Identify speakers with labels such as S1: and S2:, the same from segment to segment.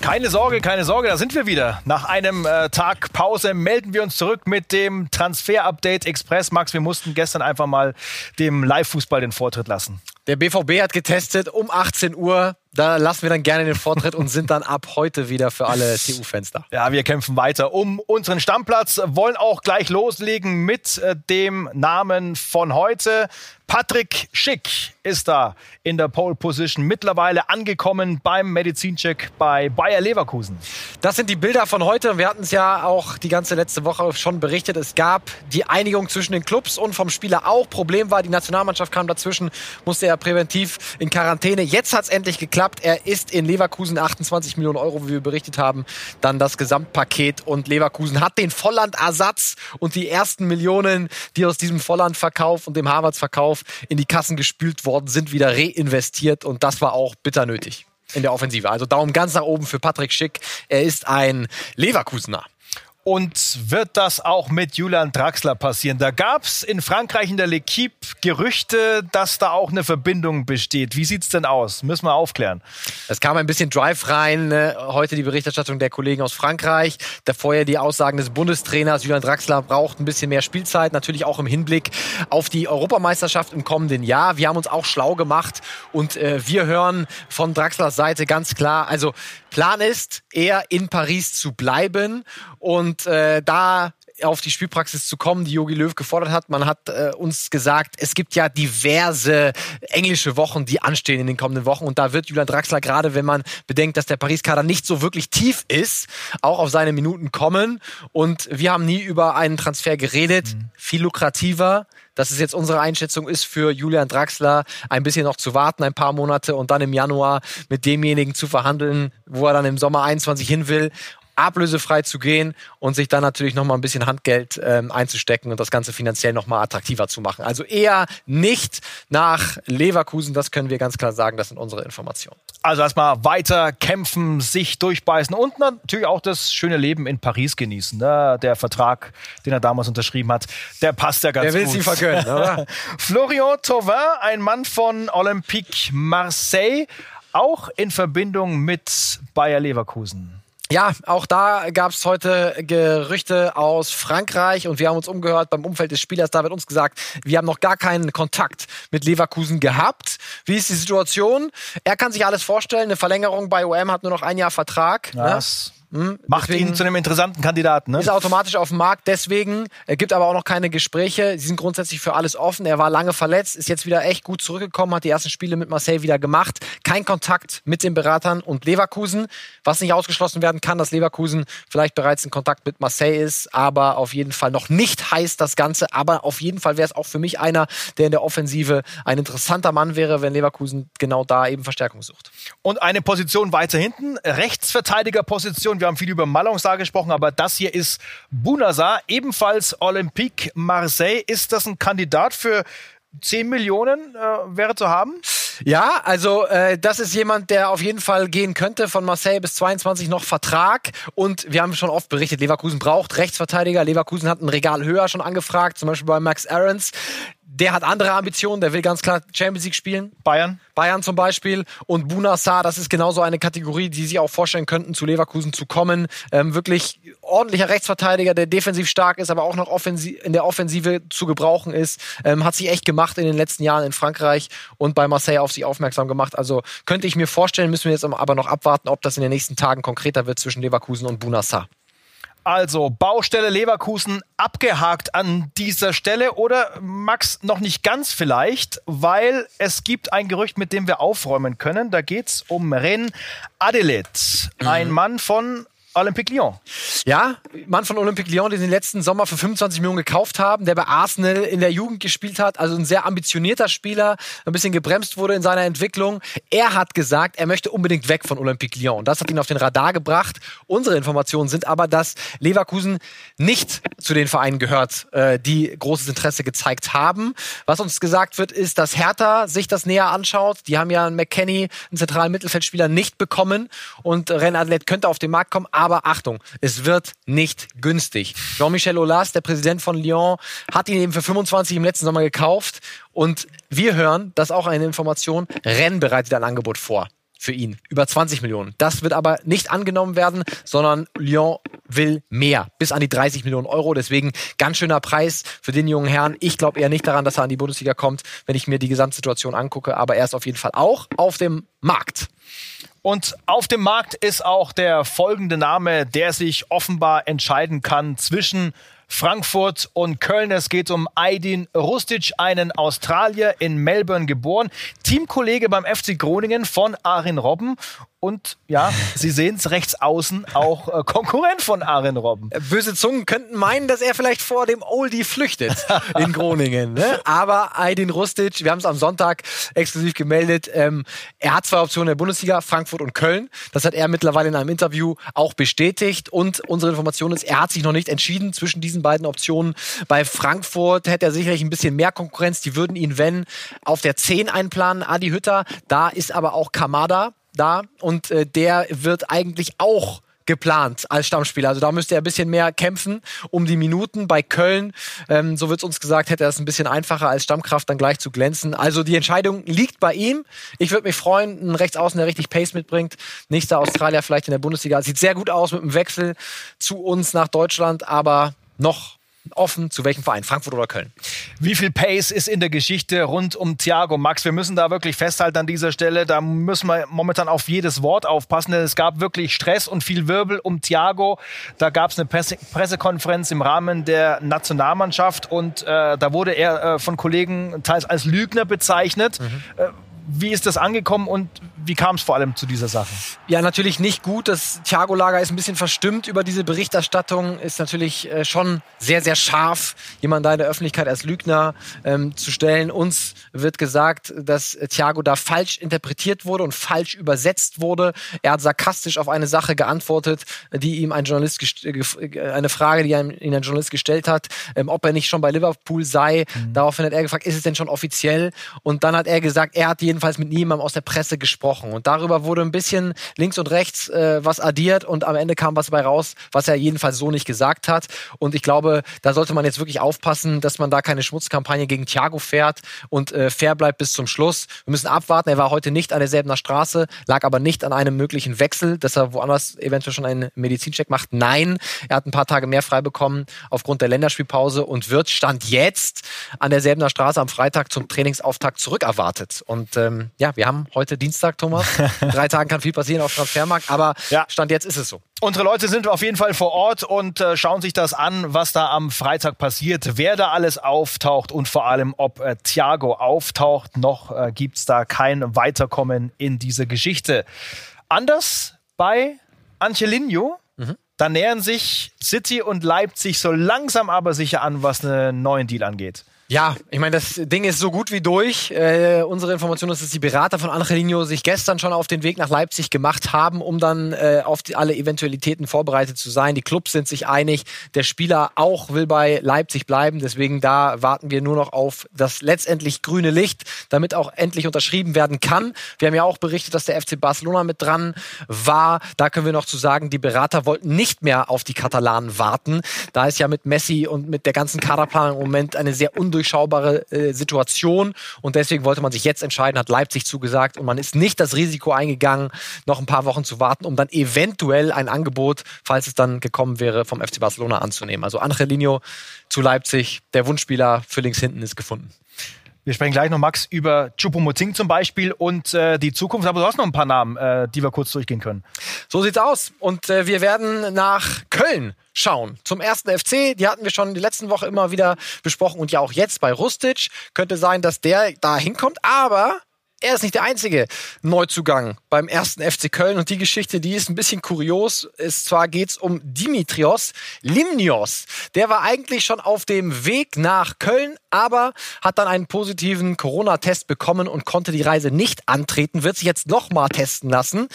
S1: Keine Sorge, keine Sorge, da sind wir wieder. Nach einem äh, Tag Pause melden wir uns zurück mit dem Transfer-Update Express. Max, wir mussten gestern einfach mal dem Live-Fußball den Vortritt lassen.
S2: Der BVB hat getestet um 18 Uhr. Da lassen wir dann gerne den Vortritt und sind dann ab heute wieder für alle TU-Fans da.
S1: Ja, wir kämpfen weiter um unseren Stammplatz, wollen auch gleich loslegen mit äh, dem Namen von heute. Patrick Schick ist da in der Pole Position mittlerweile angekommen beim Medizincheck bei Bayer Leverkusen.
S2: Das sind die Bilder von heute. Wir hatten es ja auch die ganze letzte Woche schon berichtet. Es gab die Einigung zwischen den Clubs und vom Spieler auch. Problem war, die Nationalmannschaft kam dazwischen, musste er präventiv in Quarantäne. Jetzt hat es endlich geklappt. Er ist in Leverkusen 28 Millionen Euro, wie wir berichtet haben, dann das Gesamtpaket. Und Leverkusen hat den Volland-Ersatz und die ersten Millionen, die aus diesem Volland-Verkauf und dem Harvards-Verkauf in die Kassen gespült worden sind, wieder reinvestiert und das war auch bitter nötig in der Offensive. Also Daumen ganz nach oben für Patrick Schick. Er ist ein Leverkusener.
S1: Und wird das auch mit Julian Draxler passieren? Da gab es in Frankreich in der L'Equipe Gerüchte, dass da auch eine Verbindung besteht. Wie sieht's denn aus? Müssen wir aufklären.
S2: Es kam ein bisschen Drive rein. Ne? Heute die Berichterstattung der Kollegen aus Frankreich. Davor ja die Aussagen des Bundestrainers. Julian Draxler braucht ein bisschen mehr Spielzeit. Natürlich auch im Hinblick auf die Europameisterschaft im kommenden Jahr. Wir haben uns auch schlau gemacht und äh, wir hören von Draxlers Seite ganz klar, also Plan ist, eher in Paris zu bleiben und äh, da auf die Spielpraxis zu kommen, die Jogi Löw gefordert hat. Man hat äh, uns gesagt, es gibt ja diverse englische Wochen, die anstehen in den kommenden Wochen. Und da wird Julian Draxler gerade, wenn man bedenkt, dass der Paris-Kader nicht so wirklich tief ist, auch auf seine Minuten kommen. Und wir haben nie über einen Transfer geredet. Mhm. Viel lukrativer dass es jetzt unsere Einschätzung ist, für Julian Draxler ein bisschen noch zu warten, ein paar Monate und dann im Januar mit demjenigen zu verhandeln, wo er dann im Sommer 21 hin will ablösefrei zu gehen und sich dann natürlich nochmal ein bisschen Handgeld ähm, einzustecken und das Ganze finanziell nochmal attraktiver zu machen. Also eher nicht nach Leverkusen, das können wir ganz klar sagen, das sind unsere Informationen.
S1: Also erstmal weiter kämpfen, sich durchbeißen und natürlich auch das schöne Leben in Paris genießen. Ne? Der Vertrag, den er damals unterschrieben hat, der passt ja ganz gut.
S2: Der will
S1: gut.
S2: sie vergönnen, oder?
S1: Florian Thauvin, ein Mann von Olympique Marseille, auch in Verbindung mit Bayer Leverkusen.
S2: Ja, auch da gab es heute Gerüchte aus Frankreich und wir haben uns umgehört beim Umfeld des Spielers. Da wird uns gesagt, wir haben noch gar keinen Kontakt mit Leverkusen gehabt. Wie ist die Situation? Er kann sich alles vorstellen. Eine Verlängerung bei OM hat nur noch ein Jahr Vertrag.
S1: Was? Ne? Hm, Macht Deswegen ihn zu einem interessanten Kandidaten. Ne?
S2: Ist automatisch auf dem Markt. Deswegen er gibt aber auch noch keine Gespräche. Sie sind grundsätzlich für alles offen. Er war lange verletzt, ist jetzt wieder echt gut zurückgekommen, hat die ersten Spiele mit Marseille wieder gemacht. Kein Kontakt mit den Beratern und Leverkusen. Was nicht ausgeschlossen werden kann, dass Leverkusen vielleicht bereits in Kontakt mit Marseille ist, aber auf jeden Fall noch nicht heißt das Ganze. Aber auf jeden Fall wäre es auch für mich einer, der in der Offensive ein interessanter Mann wäre, wenn Leverkusen genau da eben Verstärkung sucht.
S1: Und eine Position weiter hinten, Rechtsverteidigerposition wir haben viel über Malonsar gesprochen, aber das hier ist Bunazar, ebenfalls Olympique Marseille. Ist das ein Kandidat für 10 Millionen äh, wäre zu haben?
S2: Ja, also äh, das ist jemand, der auf jeden Fall gehen könnte. Von Marseille bis 22 noch Vertrag. Und wir haben schon oft berichtet, Leverkusen braucht Rechtsverteidiger. Leverkusen hat ein Regal höher schon angefragt, zum Beispiel bei Max Aarons. Der hat andere Ambitionen, der will ganz klar Champions League spielen.
S1: Bayern?
S2: Bayern zum Beispiel. Und Bunassar, das ist genauso eine Kategorie, die sie auch vorstellen könnten, zu Leverkusen zu kommen. Ähm, wirklich ordentlicher Rechtsverteidiger, der defensiv stark ist, aber auch noch in der Offensive zu gebrauchen ist. Ähm, hat sich echt gemacht in den letzten Jahren in Frankreich und bei Marseille auf sich aufmerksam gemacht. Also könnte ich mir vorstellen, müssen wir jetzt aber noch abwarten, ob das in den nächsten Tagen konkreter wird zwischen Leverkusen und Bunassar.
S1: Also Baustelle Leverkusen abgehakt an dieser Stelle oder Max noch nicht ganz vielleicht, weil es gibt ein Gerücht, mit dem wir aufräumen können. Da geht es um Ren Adelet, mhm. ein Mann von Olympique Lyon.
S2: Ja, Mann von Olympique Lyon, den sie letzten Sommer für 25 Millionen gekauft haben, der bei Arsenal in der Jugend gespielt hat, also ein sehr ambitionierter Spieler, ein bisschen gebremst wurde in seiner Entwicklung. Er hat gesagt, er möchte unbedingt weg von Olympique Lyon. Das hat ihn auf den Radar gebracht. Unsere Informationen sind aber, dass Leverkusen nicht zu den Vereinen gehört, äh, die großes Interesse gezeigt haben. Was uns gesagt wird, ist, dass Hertha sich das näher anschaut. Die haben ja einen McKenny, einen zentralen Mittelfeldspieler, nicht bekommen und Ren Adlet könnte auf den Markt kommen, aber Achtung, es wird nicht günstig. Jean-Michel Aulas, der Präsident von Lyon, hat ihn eben für 25 im letzten Sommer gekauft. Und wir hören, das ist auch eine Information, Rennes bereitet ein Angebot vor. Für ihn. Über 20 Millionen. Das wird aber nicht angenommen werden, sondern Lyon will mehr. Bis an die 30 Millionen Euro. Deswegen ganz schöner Preis für den jungen Herrn. Ich glaube eher nicht daran, dass er an die Bundesliga kommt, wenn ich mir die Gesamtsituation angucke. Aber er ist auf jeden Fall auch auf dem Markt.
S1: Und auf dem Markt ist auch der folgende Name, der sich offenbar entscheiden kann zwischen Frankfurt und Köln. Es geht um Aydin Rustic, einen Australier in Melbourne geboren, Teamkollege beim FC Groningen von Arin Robben und ja, Sie sehen es rechts außen auch äh, Konkurrent von Aaron Robben.
S2: Äh, böse Zungen könnten meinen, dass er vielleicht vor dem Oldie flüchtet in Groningen. Ne? Aber Aydin Rustic, wir haben es am Sonntag exklusiv gemeldet, ähm, er hat zwei Optionen in der Bundesliga, Frankfurt und Köln. Das hat er mittlerweile in einem Interview auch bestätigt. Und unsere Information ist, er hat sich noch nicht entschieden zwischen diesen beiden Optionen. Bei Frankfurt hätte er sicherlich ein bisschen mehr Konkurrenz. Die würden ihn, wenn, auf der 10 einplanen, Adi Hütter. Da ist aber auch Kamada da und äh, der wird eigentlich auch geplant als Stammspieler. Also da müsste er ein bisschen mehr kämpfen um die Minuten. Bei Köln, ähm, so wird es uns gesagt, hätte er es ein bisschen einfacher als Stammkraft dann gleich zu glänzen. Also die Entscheidung liegt bei ihm. Ich würde mich freuen, einen Rechtsaußen, der richtig Pace mitbringt. Nächster Australier vielleicht in der Bundesliga. Sieht sehr gut aus mit dem Wechsel zu uns nach Deutschland, aber noch offen, zu welchem Verein, Frankfurt oder Köln.
S1: Wie viel Pace ist in der Geschichte rund um Thiago Max? Wir müssen da wirklich festhalten an dieser Stelle, da müssen wir momentan auf jedes Wort aufpassen, denn es gab wirklich Stress und viel Wirbel um Thiago. Da gab es eine Presse Pressekonferenz im Rahmen der Nationalmannschaft und äh, da wurde er äh, von Kollegen teils als Lügner bezeichnet. Mhm. Äh, wie ist das angekommen und wie kam es vor allem zu dieser Sache?
S2: Ja, natürlich nicht gut. Das Thiago Lager ist ein bisschen verstimmt über diese Berichterstattung. Ist natürlich äh, schon sehr, sehr scharf, jemanden da in der Öffentlichkeit als Lügner ähm, zu stellen. Uns wird gesagt, dass Thiago da falsch interpretiert wurde und falsch übersetzt wurde. Er hat sarkastisch auf eine Sache geantwortet, die ihm ein Journalist äh, eine Frage, die ihm ein Journalist gestellt hat, ähm, ob er nicht schon bei Liverpool sei. Mhm. Daraufhin hat er gefragt, ist es denn schon offiziell? Und dann hat er gesagt, er hat jedenfalls mit niemandem aus der Presse gesprochen. Und darüber wurde ein bisschen links und rechts äh, was addiert und am Ende kam was dabei raus, was er jedenfalls so nicht gesagt hat. Und ich glaube, da sollte man jetzt wirklich aufpassen, dass man da keine Schmutzkampagne gegen Thiago fährt und äh, fair bleibt bis zum Schluss. Wir müssen abwarten. Er war heute nicht an derselben Straße, lag aber nicht an einem möglichen Wechsel, dass er woanders eventuell schon einen Medizincheck macht. Nein, er hat ein paar Tage mehr frei bekommen aufgrund der Länderspielpause und wird Stand jetzt an derselben Straße am Freitag zum Trainingsauftakt zurückerwartet. Und ähm, ja, wir haben heute Dienstag, Thomas. Drei Tagen kann viel passieren auf Transfermarkt, aber ja. Stand jetzt ist es so.
S1: Unsere Leute sind auf jeden Fall vor Ort und äh, schauen sich das an, was da am Freitag passiert, wer da alles auftaucht und vor allem, ob äh, Thiago auftaucht. Noch äh, gibt es da kein Weiterkommen in diese Geschichte. Anders bei Angelino. Mhm. Da nähern sich City und Leipzig so langsam aber sicher an, was einen neuen Deal angeht.
S2: Ja, ich meine, das Ding ist so gut wie durch. Äh, unsere Information ist, dass die Berater von Angelino sich gestern schon auf den Weg nach Leipzig gemacht haben, um dann äh, auf die, alle Eventualitäten vorbereitet zu sein. Die Clubs sind sich einig. Der Spieler auch will bei Leipzig bleiben. Deswegen da warten wir nur noch auf das letztendlich grüne Licht, damit auch endlich unterschrieben werden kann. Wir haben ja auch berichtet, dass der FC Barcelona mit dran war. Da können wir noch zu sagen, die Berater wollten nicht mehr auf die Katalanen warten. Da ist ja mit Messi und mit der ganzen Kaderplanung im Moment eine sehr undurchsichtige undurchschaubare äh, Situation und deswegen wollte man sich jetzt entscheiden, hat Leipzig zugesagt und man ist nicht das Risiko eingegangen, noch ein paar Wochen zu warten, um dann eventuell ein Angebot, falls es dann gekommen wäre, vom FC Barcelona anzunehmen. Also Angelino zu Leipzig, der Wunschspieler für links hinten ist gefunden.
S1: Wir sprechen gleich noch, Max, über Chupomoting zum Beispiel und äh, die Zukunft. Aber du hast noch ein paar Namen, äh, die wir kurz durchgehen können.
S2: So sieht's aus. Und äh, wir werden nach Köln schauen. Zum ersten FC, die hatten wir schon die letzten Woche immer wieder besprochen und ja auch jetzt bei Rustic. Könnte sein, dass der da hinkommt, aber er ist nicht der einzige Neuzugang beim ersten FC Köln und die Geschichte, die ist ein bisschen kurios. Es zwar geht's um Dimitrios Limnios. Der war eigentlich schon auf dem Weg nach Köln, aber hat dann einen positiven Corona-Test bekommen und konnte die Reise nicht antreten, wird sich jetzt nochmal testen lassen.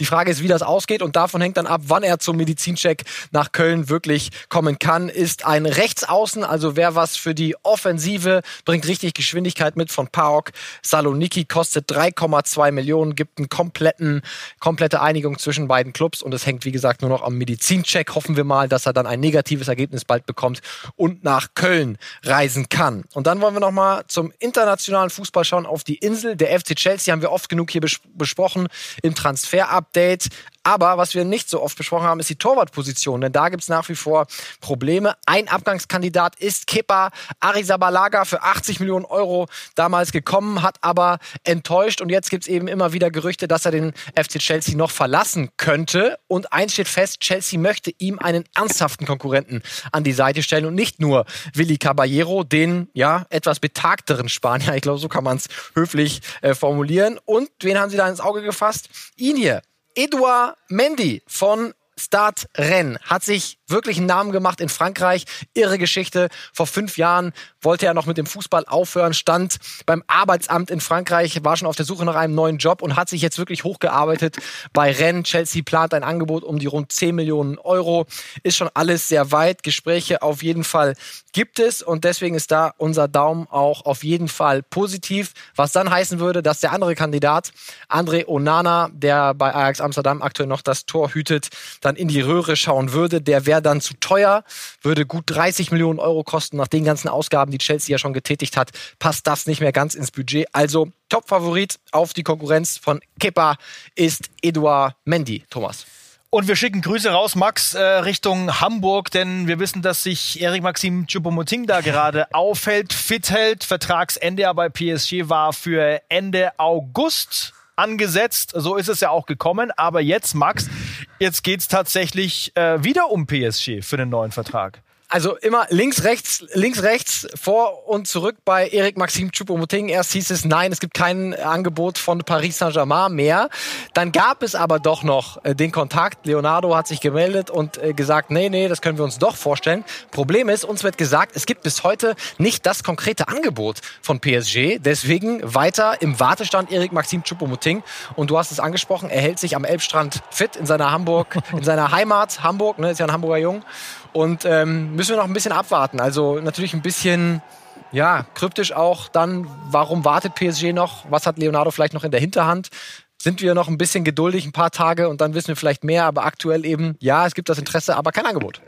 S2: Die Frage ist, wie das ausgeht und davon hängt dann ab, wann er zum Medizincheck nach Köln wirklich kommen kann. Ist ein Rechtsaußen, also wer was für die Offensive bringt richtig Geschwindigkeit mit von PAOK Saloniki, kostet kostet 3,2 Millionen, gibt eine kompletten, komplette Einigung zwischen beiden Clubs und es hängt, wie gesagt, nur noch am Medizincheck. Hoffen wir mal, dass er dann ein negatives Ergebnis bald bekommt und nach Köln reisen kann. Und dann wollen wir noch mal zum internationalen Fußball schauen auf die Insel. Der FC Chelsea haben wir oft genug hier bes besprochen im Transfer-Update. Aber was wir nicht so oft besprochen haben, ist die Torwartposition. Denn da gibt es nach wie vor Probleme. Ein Abgangskandidat ist Kepa Arrizabalaga für 80 Millionen Euro damals gekommen, hat aber enttäuscht. Und jetzt gibt es eben immer wieder Gerüchte, dass er den FC Chelsea noch verlassen könnte. Und eins steht fest, Chelsea möchte ihm einen ernsthaften Konkurrenten an die Seite stellen und nicht nur Willi Caballero, den ja etwas betagteren Spanier. Ich glaube, so kann man es höflich äh, formulieren. Und wen haben sie da ins Auge gefasst? Ihn hier, Edouard Mendy von Start Rennes hat sich wirklich einen Namen gemacht in Frankreich. Irre Geschichte. Vor fünf Jahren wollte er noch mit dem Fußball aufhören, stand beim Arbeitsamt in Frankreich, war schon auf der Suche nach einem neuen Job und hat sich jetzt wirklich hochgearbeitet bei Rennes. Chelsea plant ein Angebot um die rund 10 Millionen Euro. Ist schon alles sehr weit. Gespräche auf jeden Fall gibt es und deswegen ist da unser Daumen auch auf jeden Fall positiv. Was dann heißen würde, dass der andere Kandidat, André Onana, der bei Ajax Amsterdam aktuell noch das Tor hütet, dann in die Röhre schauen würde. Der wäre dann zu teuer, würde gut 30 Millionen Euro kosten. Nach den ganzen Ausgaben, die Chelsea ja schon getätigt hat, passt das nicht mehr ganz ins Budget. Also Top-Favorit auf die Konkurrenz von Kepa ist Eduard Mendy. Thomas.
S1: Und wir schicken Grüße raus, Max, äh, Richtung Hamburg, denn wir wissen, dass sich Erik Maxim Choupo-Moting da gerade aufhält, fit hält. Vertragsende ja bei PSG war für Ende August angesetzt. So ist es ja auch gekommen. Aber jetzt, Max, jetzt geht's tatsächlich äh, wieder um PSG für den neuen Vertrag.
S2: Also immer links, rechts, links, rechts, vor und zurück bei Eric Maxim Choupo-Moting. Erst hieß es, nein, es gibt kein Angebot von Paris Saint-Germain mehr. Dann gab es aber doch noch äh, den Kontakt. Leonardo hat sich gemeldet und äh, gesagt, nee, nee, das können wir uns doch vorstellen. Problem ist, uns wird gesagt, es gibt bis heute nicht das konkrete Angebot von PSG. Deswegen weiter im Wartestand Eric Maxim Choupo-Moting. Und du hast es angesprochen, er hält sich am Elbstrand fit in seiner Hamburg, in seiner Heimat Hamburg, ne, ist ja ein Hamburger Jung. Und ähm, müssen wir noch ein bisschen abwarten. Also natürlich ein bisschen, ja, kryptisch auch dann, warum wartet PSG noch? Was hat Leonardo vielleicht noch in der Hinterhand? Sind wir noch ein bisschen geduldig, ein paar Tage und dann wissen wir vielleicht mehr. Aber aktuell eben, ja, es gibt das Interesse, aber kein Angebot.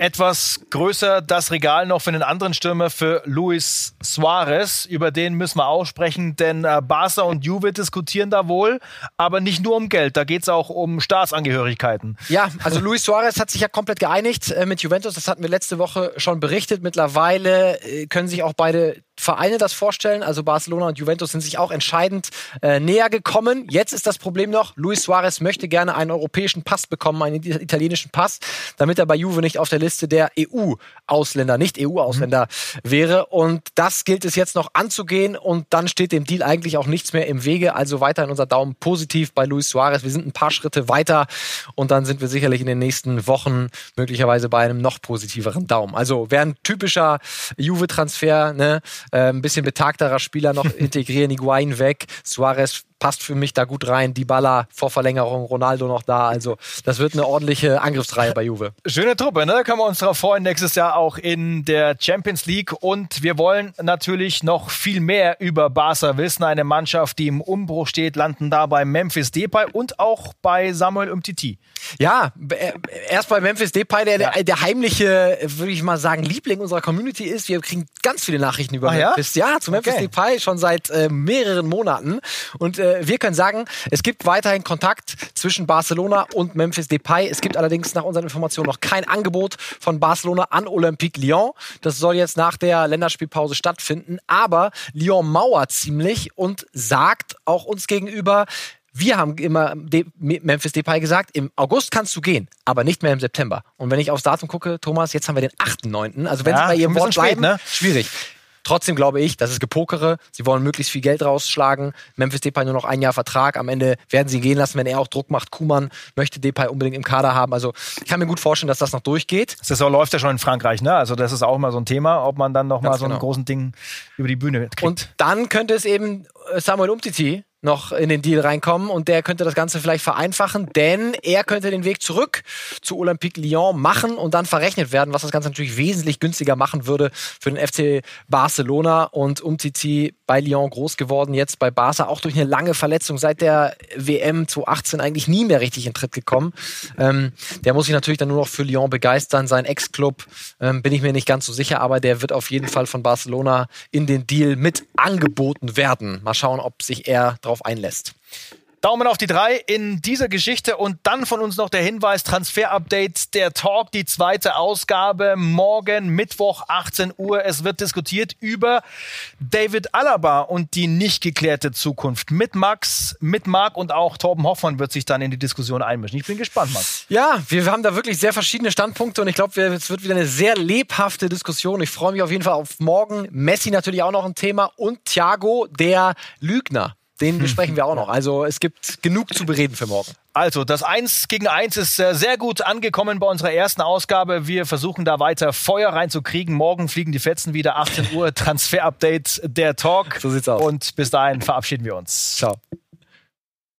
S1: Etwas größer das Regal noch für einen anderen Stürmer, für Luis Suarez. Über den müssen wir auch sprechen, denn äh, Barca und Juve diskutieren da wohl, aber nicht nur um Geld, da geht es auch um Staatsangehörigkeiten.
S2: Ja, also Luis Suarez hat sich ja komplett geeinigt äh, mit Juventus, das hatten wir letzte Woche schon berichtet. Mittlerweile äh, können sich auch beide Vereine das vorstellen. Also Barcelona und Juventus sind sich auch entscheidend äh, näher gekommen. Jetzt ist das Problem noch, Luis Suarez möchte gerne einen europäischen Pass bekommen, einen italienischen Pass, damit er bei Juve nicht auf der Liste der EU-Ausländer, nicht EU-Ausländer mhm. wäre. Und das gilt es jetzt noch anzugehen und dann steht dem Deal eigentlich auch nichts mehr im Wege. Also weiterhin unser Daumen positiv bei Luis Suarez. Wir sind ein paar Schritte weiter und dann sind wir sicherlich in den nächsten Wochen möglicherweise bei einem noch positiveren Daumen. Also wäre ein typischer Juve-Transfer, ne? Äh, ein bisschen betagterer Spieler noch integrieren, Iguain weg, Suarez passt für mich da gut rein. Die Baller vor Verlängerung, Ronaldo noch da. Also das wird eine ordentliche Angriffsreihe bei Juve.
S1: Schöne Truppe, ne? Da können wir uns darauf freuen. Nächstes Jahr auch in der Champions League. Und wir wollen natürlich noch viel mehr über Barca wissen. Eine Mannschaft, die im Umbruch steht, landen da bei Memphis Depay und auch bei Samuel Umtiti.
S2: Ja, äh, erst bei Memphis Depay, der, ja. der, der heimliche, würde ich mal sagen, Liebling unserer Community ist. Wir kriegen ganz viele Nachrichten über
S1: Ach,
S2: Memphis. Ja, ja zu Memphis okay. Depay schon seit äh, mehreren Monaten. Und äh, wir können sagen, es gibt weiterhin Kontakt zwischen Barcelona und Memphis Depay. Es gibt allerdings nach unseren Informationen noch kein Angebot von Barcelona an Olympique Lyon. Das soll jetzt nach der Länderspielpause stattfinden. Aber Lyon mauert ziemlich und sagt auch uns gegenüber, wir haben immer Memphis Depay gesagt, im August kannst du gehen, aber nicht mehr im September. Und wenn ich aufs Datum gucke, Thomas, jetzt haben wir den 8.9. Also wenn ja, Sie bei Ihrem Wort bleiben, spät, ne? schwierig. Trotzdem glaube ich, das ist Gepokere. Sie wollen möglichst viel Geld rausschlagen. Memphis Depay nur noch ein Jahr Vertrag. Am Ende werden sie ihn gehen lassen, wenn er auch Druck macht. Kuman möchte Depay unbedingt im Kader haben. Also ich kann mir gut vorstellen, dass das noch durchgeht.
S1: Das Saison läuft ja schon in Frankreich, ne? Also das ist auch mal so ein Thema, ob man dann noch Ganz mal so genau. einen großen Ding über die Bühne kriegt.
S2: Und dann könnte es eben Samuel Umtiti noch in den Deal reinkommen und der könnte das Ganze vielleicht vereinfachen, denn er könnte den Weg zurück zu Olympique Lyon machen und dann verrechnet werden, was das Ganze natürlich wesentlich günstiger machen würde für den FC Barcelona und Umtiti bei Lyon groß geworden, jetzt bei Barca auch durch eine lange Verletzung seit der WM 2018 eigentlich nie mehr richtig in Tritt gekommen. Ähm, der muss sich natürlich dann nur noch für Lyon begeistern. Sein Ex-Club ähm, bin ich mir nicht ganz so sicher, aber der wird auf jeden Fall von Barcelona in den Deal mit angeboten werden. Mal schauen, ob sich er darauf einlässt.
S1: Daumen auf die drei in dieser Geschichte und dann von uns noch der Hinweis, Transfer-Update, der Talk, die zweite Ausgabe, morgen Mittwoch 18 Uhr. Es wird diskutiert über David Alaba und die nicht geklärte Zukunft. Mit Max, mit Marc und auch Torben Hoffmann wird sich dann in die Diskussion einmischen. Ich bin gespannt, Max.
S2: Ja, wir haben da wirklich sehr verschiedene Standpunkte und ich glaube, es wird wieder eine sehr lebhafte Diskussion. Ich freue mich auf jeden Fall auf morgen. Messi natürlich auch noch ein Thema und Thiago, der Lügner. Den besprechen wir auch noch. Also es gibt genug zu bereden für morgen.
S1: Also, das 1 gegen 1 ist äh, sehr gut angekommen bei unserer ersten Ausgabe. Wir versuchen da weiter Feuer reinzukriegen. Morgen fliegen die Fetzen wieder, 18 Uhr, Transfer-Update, der Talk.
S2: So sieht's aus.
S1: Und bis dahin verabschieden wir uns.
S2: Ciao.